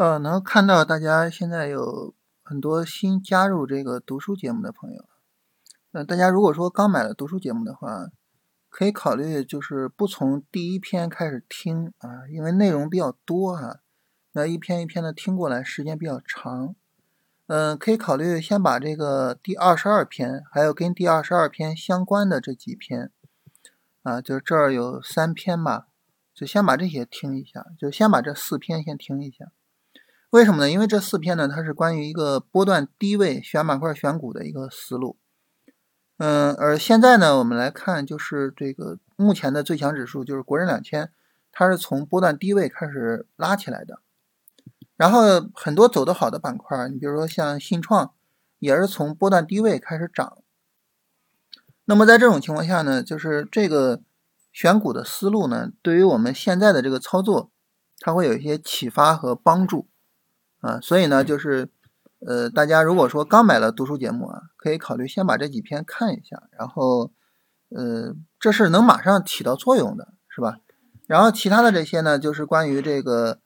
呃，能看到大家现在有很多新加入这个读书节目的朋友。呃，大家如果说刚买了读书节目的话，可以考虑就是不从第一篇开始听啊，因为内容比较多哈，那一篇一篇的听过来时间比较长。嗯，可以考虑先把这个第二十二篇，还有跟第二十二篇相关的这几篇，啊，就这儿有三篇吧，就先把这些听一下，就先把这四篇先听一下。为什么呢？因为这四篇呢，它是关于一个波段低位选板块选股的一个思路。嗯，而现在呢，我们来看，就是这个目前的最强指数就是国证两千，它是从波段低位开始拉起来的。然后很多走得好的板块，你比如说像信创，也是从波段低位开始涨。那么在这种情况下呢，就是这个选股的思路呢，对于我们现在的这个操作，它会有一些启发和帮助。啊，所以呢，就是，呃，大家如果说刚买了读书节目啊，可以考虑先把这几篇看一下，然后，呃，这是能马上起到作用的，是吧？然后其他的这些呢，就是关于这个，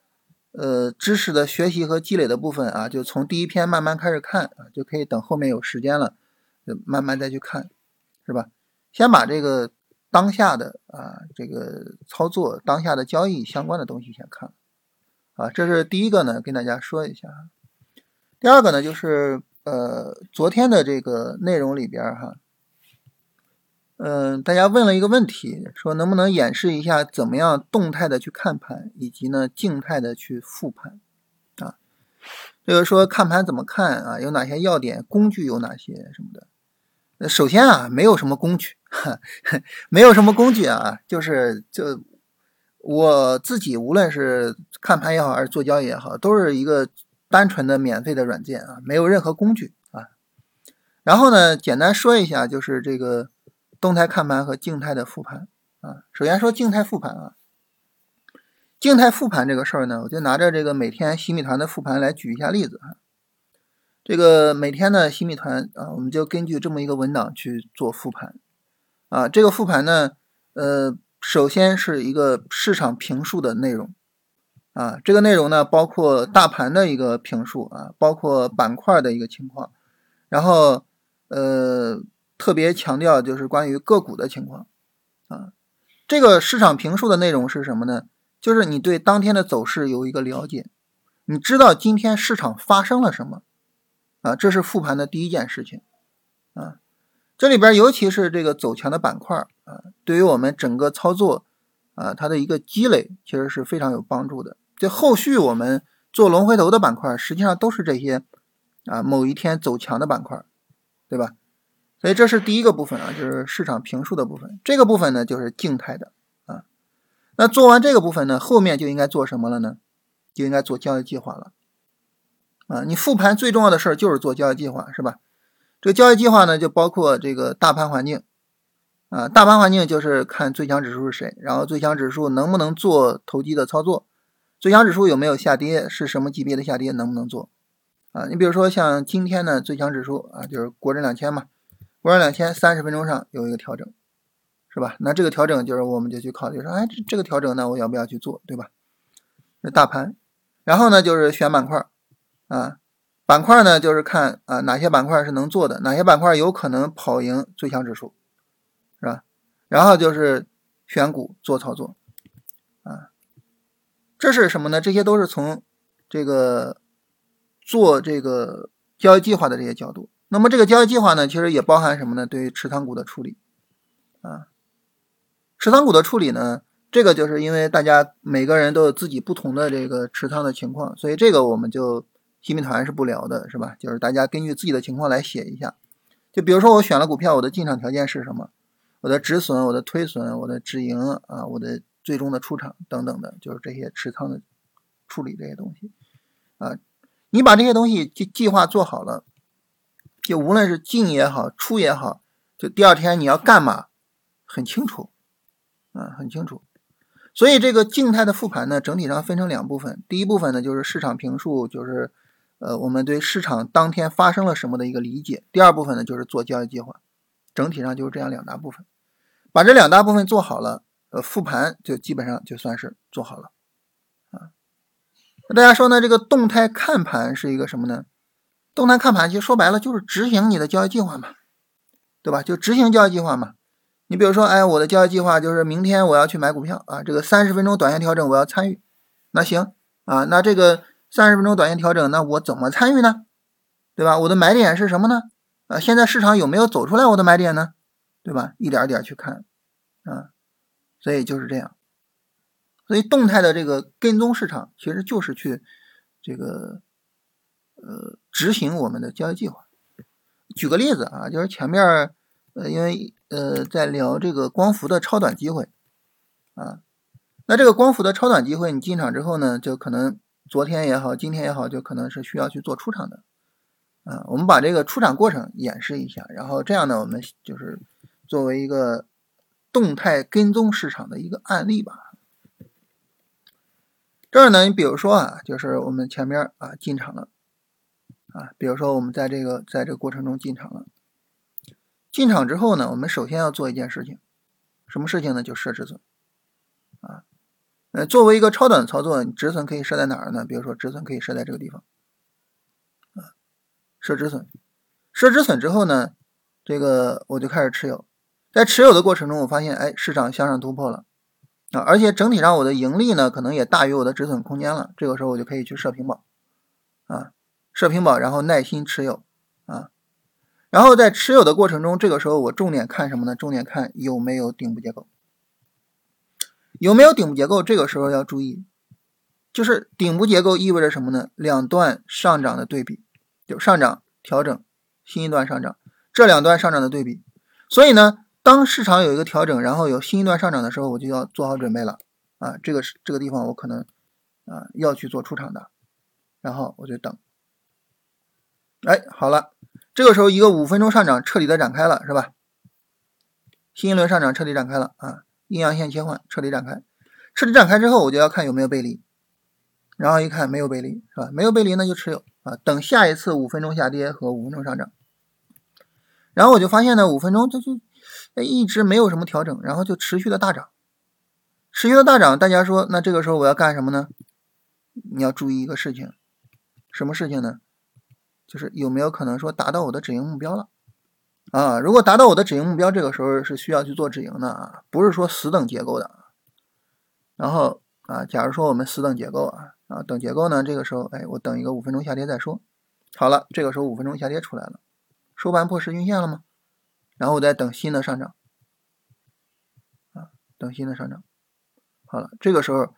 呃，知识的学习和积累的部分啊，就从第一篇慢慢开始看啊，就可以等后面有时间了，就慢慢再去看，是吧？先把这个当下的啊，这个操作、当下的交易相关的东西先看。啊，这是第一个呢，跟大家说一下。第二个呢，就是呃，昨天的这个内容里边哈，嗯，大家问了一个问题，说能不能演示一下怎么样动态的去看盘，以及呢静态的去复盘啊？就是说看盘怎么看啊？有哪些要点？工具有哪些什么的？首先啊，没有什么工具，没有什么工具啊，就是就。我自己无论是看盘也好，还是做交易也好，都是一个单纯的免费的软件啊，没有任何工具啊。然后呢，简单说一下，就是这个动态看盘和静态的复盘啊。首先说静态复盘啊，静态复盘这个事儿呢，我就拿着这个每天新米团的复盘来举一下例子啊。这个每天的新米团啊，我们就根据这么一个文档去做复盘啊。这个复盘呢，呃。首先是一个市场评述的内容，啊，这个内容呢包括大盘的一个评述啊，包括板块的一个情况，然后呃特别强调就是关于个股的情况，啊，这个市场评述的内容是什么呢？就是你对当天的走势有一个了解，你知道今天市场发生了什么，啊，这是复盘的第一件事情，啊。这里边尤其是这个走强的板块啊，对于我们整个操作啊，它的一个积累其实是非常有帮助的。这后续我们做龙回头的板块，实际上都是这些啊某一天走强的板块，对吧？所以这是第一个部分啊，就是市场评述的部分。这个部分呢就是静态的啊。那做完这个部分呢，后面就应该做什么了呢？就应该做交易计划了啊。你复盘最重要的事儿就是做交易计划，是吧？这个交易计划呢，就包括这个大盘环境，啊，大盘环境就是看最强指数是谁，然后最强指数能不能做投机的操作，最强指数有没有下跌，是什么级别的下跌，能不能做，啊，你比如说像今天呢，最强指数啊，就是国证两千嘛，国证两千三十分钟上有一个调整，是吧？那这个调整就是我们就去考虑说，哎，这这个调整呢，我要不要去做，对吧？这大盘，然后呢就是选板块，啊。板块呢，就是看啊哪些板块是能做的，哪些板块有可能跑赢最强指数，是吧？然后就是选股做操作，啊，这是什么呢？这些都是从这个做这个交易计划的这些角度。那么这个交易计划呢，其实也包含什么呢？对于持仓股的处理，啊，持仓股的处理呢，这个就是因为大家每个人都有自己不同的这个持仓的情况，所以这个我们就。新民团是不聊的，是吧？就是大家根据自己的情况来写一下。就比如说我选了股票，我的进场条件是什么？我的止损、我的推损、我的止盈啊，我的最终的出场等等的，就是这些持仓的处理这些东西啊。你把这些东西计计划做好了，就无论是进也好，出也好，就第二天你要干嘛，很清楚啊，很清楚。所以这个静态的复盘呢，整体上分成两部分。第一部分呢，就是市场评述，就是。呃，我们对市场当天发生了什么的一个理解。第二部分呢，就是做交易计划，整体上就是这样两大部分。把这两大部分做好了，呃，复盘就基本上就算是做好了啊。那大家说呢？这个动态看盘是一个什么呢？动态看盘其实说白了就是执行你的交易计划嘛，对吧？就执行交易计划嘛。你比如说，哎，我的交易计划就是明天我要去买股票啊，这个三十分钟短线调整我要参与。那行啊，那这个三十分钟短线调整，那我怎么参与呢？对吧？我的买点是什么呢？啊，现在市场有没有走出来我的买点呢？对吧？一点点去看啊，所以就是这样。所以动态的这个跟踪市场，其实就是去这个呃执行我们的交易计划。举个例子啊，就是前面呃因为呃在聊这个光伏的超短机会啊，那这个光伏的超短机会，你进场之后呢，就可能昨天也好，今天也好，就可能是需要去做出场的啊。我们把这个出场过程演示一下，然后这样呢，我们就是作为一个动态跟踪市场的一个案例吧。这儿呢，你比如说啊，就是我们前面啊进场了啊，比如说我们在这个在这个过程中进场了，进场之后呢，我们首先要做一件事情，什么事情呢？就设止损啊。呃，作为一个超短操作，你止损可以设在哪儿呢？比如说止损可以设在这个地方啊，设止损，设止损之后呢，这个我就开始持有，在持有的过程中，我发现哎，市场向上突破了。啊，而且整体上我的盈利呢，可能也大于我的止损空间了。这个时候我就可以去设平保，啊，设平保，然后耐心持有，啊，然后在持有的过程中，这个时候我重点看什么呢？重点看有没有顶部结构，有没有顶部结构？这个时候要注意，就是顶部结构意味着什么呢？两段上涨的对比，就上涨、调整、新一段上涨，这两段上涨的对比。所以呢？当市场有一个调整，然后有新一段上涨的时候，我就要做好准备了啊！这个是这个地方我可能啊要去做出场的，然后我就等。哎，好了，这个时候一个五分钟上涨彻底的展开了，是吧？新一轮上涨彻底展开了啊！阴阳线切换彻底展开，彻底展开之后，我就要看有没有背离，然后一看没有背离，是吧？没有背离那就持有啊，等下一次五分钟下跌和五分钟上涨，然后我就发现呢，五分钟这就。一直没有什么调整，然后就持续的大涨，持续的大涨。大家说，那这个时候我要干什么呢？你要注意一个事情，什么事情呢？就是有没有可能说达到我的止盈目标了？啊，如果达到我的止盈目标，这个时候是需要去做止盈的啊，不是说死等结构的。然后啊，假如说我们死等结构啊，啊等结构呢，这个时候，哎，我等一个五分钟下跌再说。好了，这个时候五分钟下跌出来了，收盘破十均线了吗？然后我再等新的上涨，啊，等新的上涨。好了，这个时候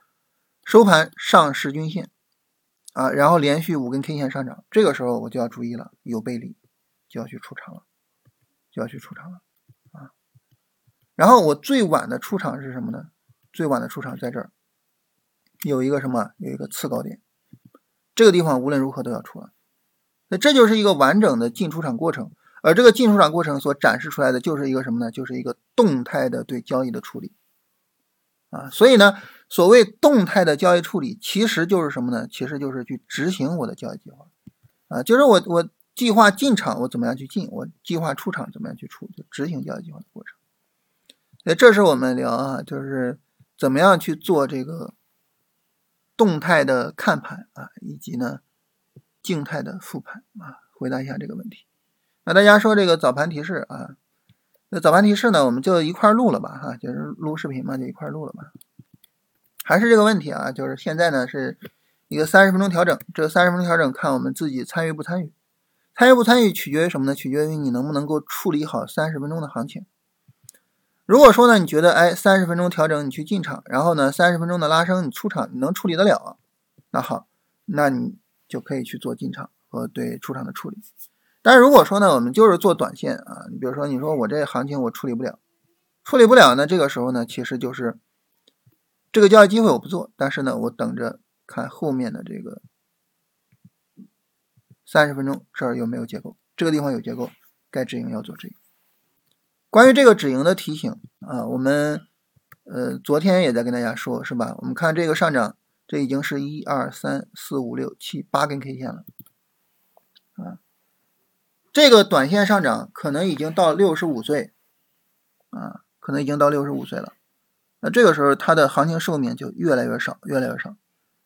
收盘上十均线，啊，然后连续五根 K 线上涨，这个时候我就要注意了，有背离，就要去出场了，就要去出场了，啊。然后我最晚的出场是什么呢？最晚的出场在这儿，有一个什么？有一个次高点，这个地方无论如何都要出了。那这就是一个完整的进出场过程。而这个进出场过程所展示出来的就是一个什么呢？就是一个动态的对交易的处理啊。所以呢，所谓动态的交易处理，其实就是什么呢？其实就是去执行我的交易计划啊。就是我我计划进场，我怎么样去进；我计划出场，怎么样去出，就执行交易计划的过程。那这是我们聊啊，就是怎么样去做这个动态的看盘啊，以及呢静态的复盘啊。回答一下这个问题。那大家说这个早盘提示啊，那早盘提示呢，我们就一块录了吧，哈，就是录视频嘛，就一块录了吧。还是这个问题啊，就是现在呢是一个三十分钟调整，这三十分钟调整看我们自己参与不参与，参与不参与取决于什么呢？取决于你能不能够处理好三十分钟的行情。如果说呢，你觉得哎，三十分钟调整你去进场，然后呢，三十分钟的拉升你出场，你能处理得了，那好，那你就可以去做进场和对出场的处理。但是如果说呢，我们就是做短线啊，你比如说，你说我这行情我处理不了，处理不了呢，这个时候呢，其实就是这个交易机会我不做，但是呢，我等着看后面的这个三十分钟这儿有没有结构，这个地方有结构，该止盈要做止盈。关于这个止盈的提醒啊，我们呃昨天也在跟大家说，是吧？我们看这个上涨，这已经是一二三四五六七八根 K 线了啊。这个短线上涨可能已经到六十五岁，啊，可能已经到六十五岁了。那这个时候它的行情寿命就越来越少，越来越少。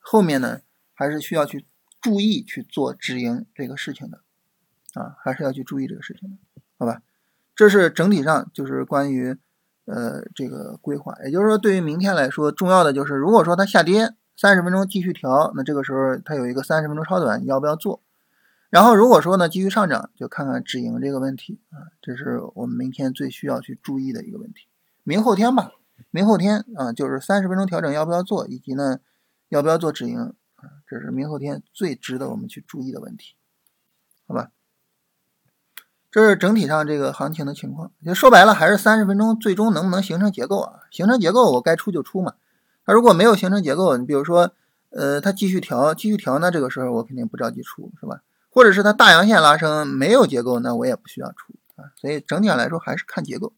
后面呢，还是需要去注意去做止盈这个事情的啊，还是要去注意这个事情的，好吧？这是整体上就是关于呃这个规划，也就是说，对于明天来说，重要的就是如果说它下跌三十分钟继续调，那这个时候它有一个三十分钟超短，你要不要做？然后如果说呢继续上涨，就看看止盈这个问题啊，这是我们明天最需要去注意的一个问题。明后天吧，明后天啊，就是三十分钟调整要不要做，以及呢要不要做止盈，这是明后天最值得我们去注意的问题，好吧？这是整体上这个行情的情况。就说白了，还是三十分钟最终能不能形成结构啊？形成结构，我该出就出嘛。它如果没有形成结构，你比如说，呃，它继续调，继续调，那这个时候我肯定不着急出，是吧？或者是它大阳线拉升没有结构，那我也不需要出啊。所以整体上来说还是看结构，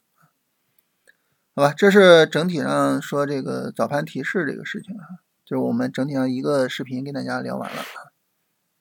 好吧？这是整体上说这个早盘提示这个事情啊，就是我们整体上一个视频跟大家聊完了。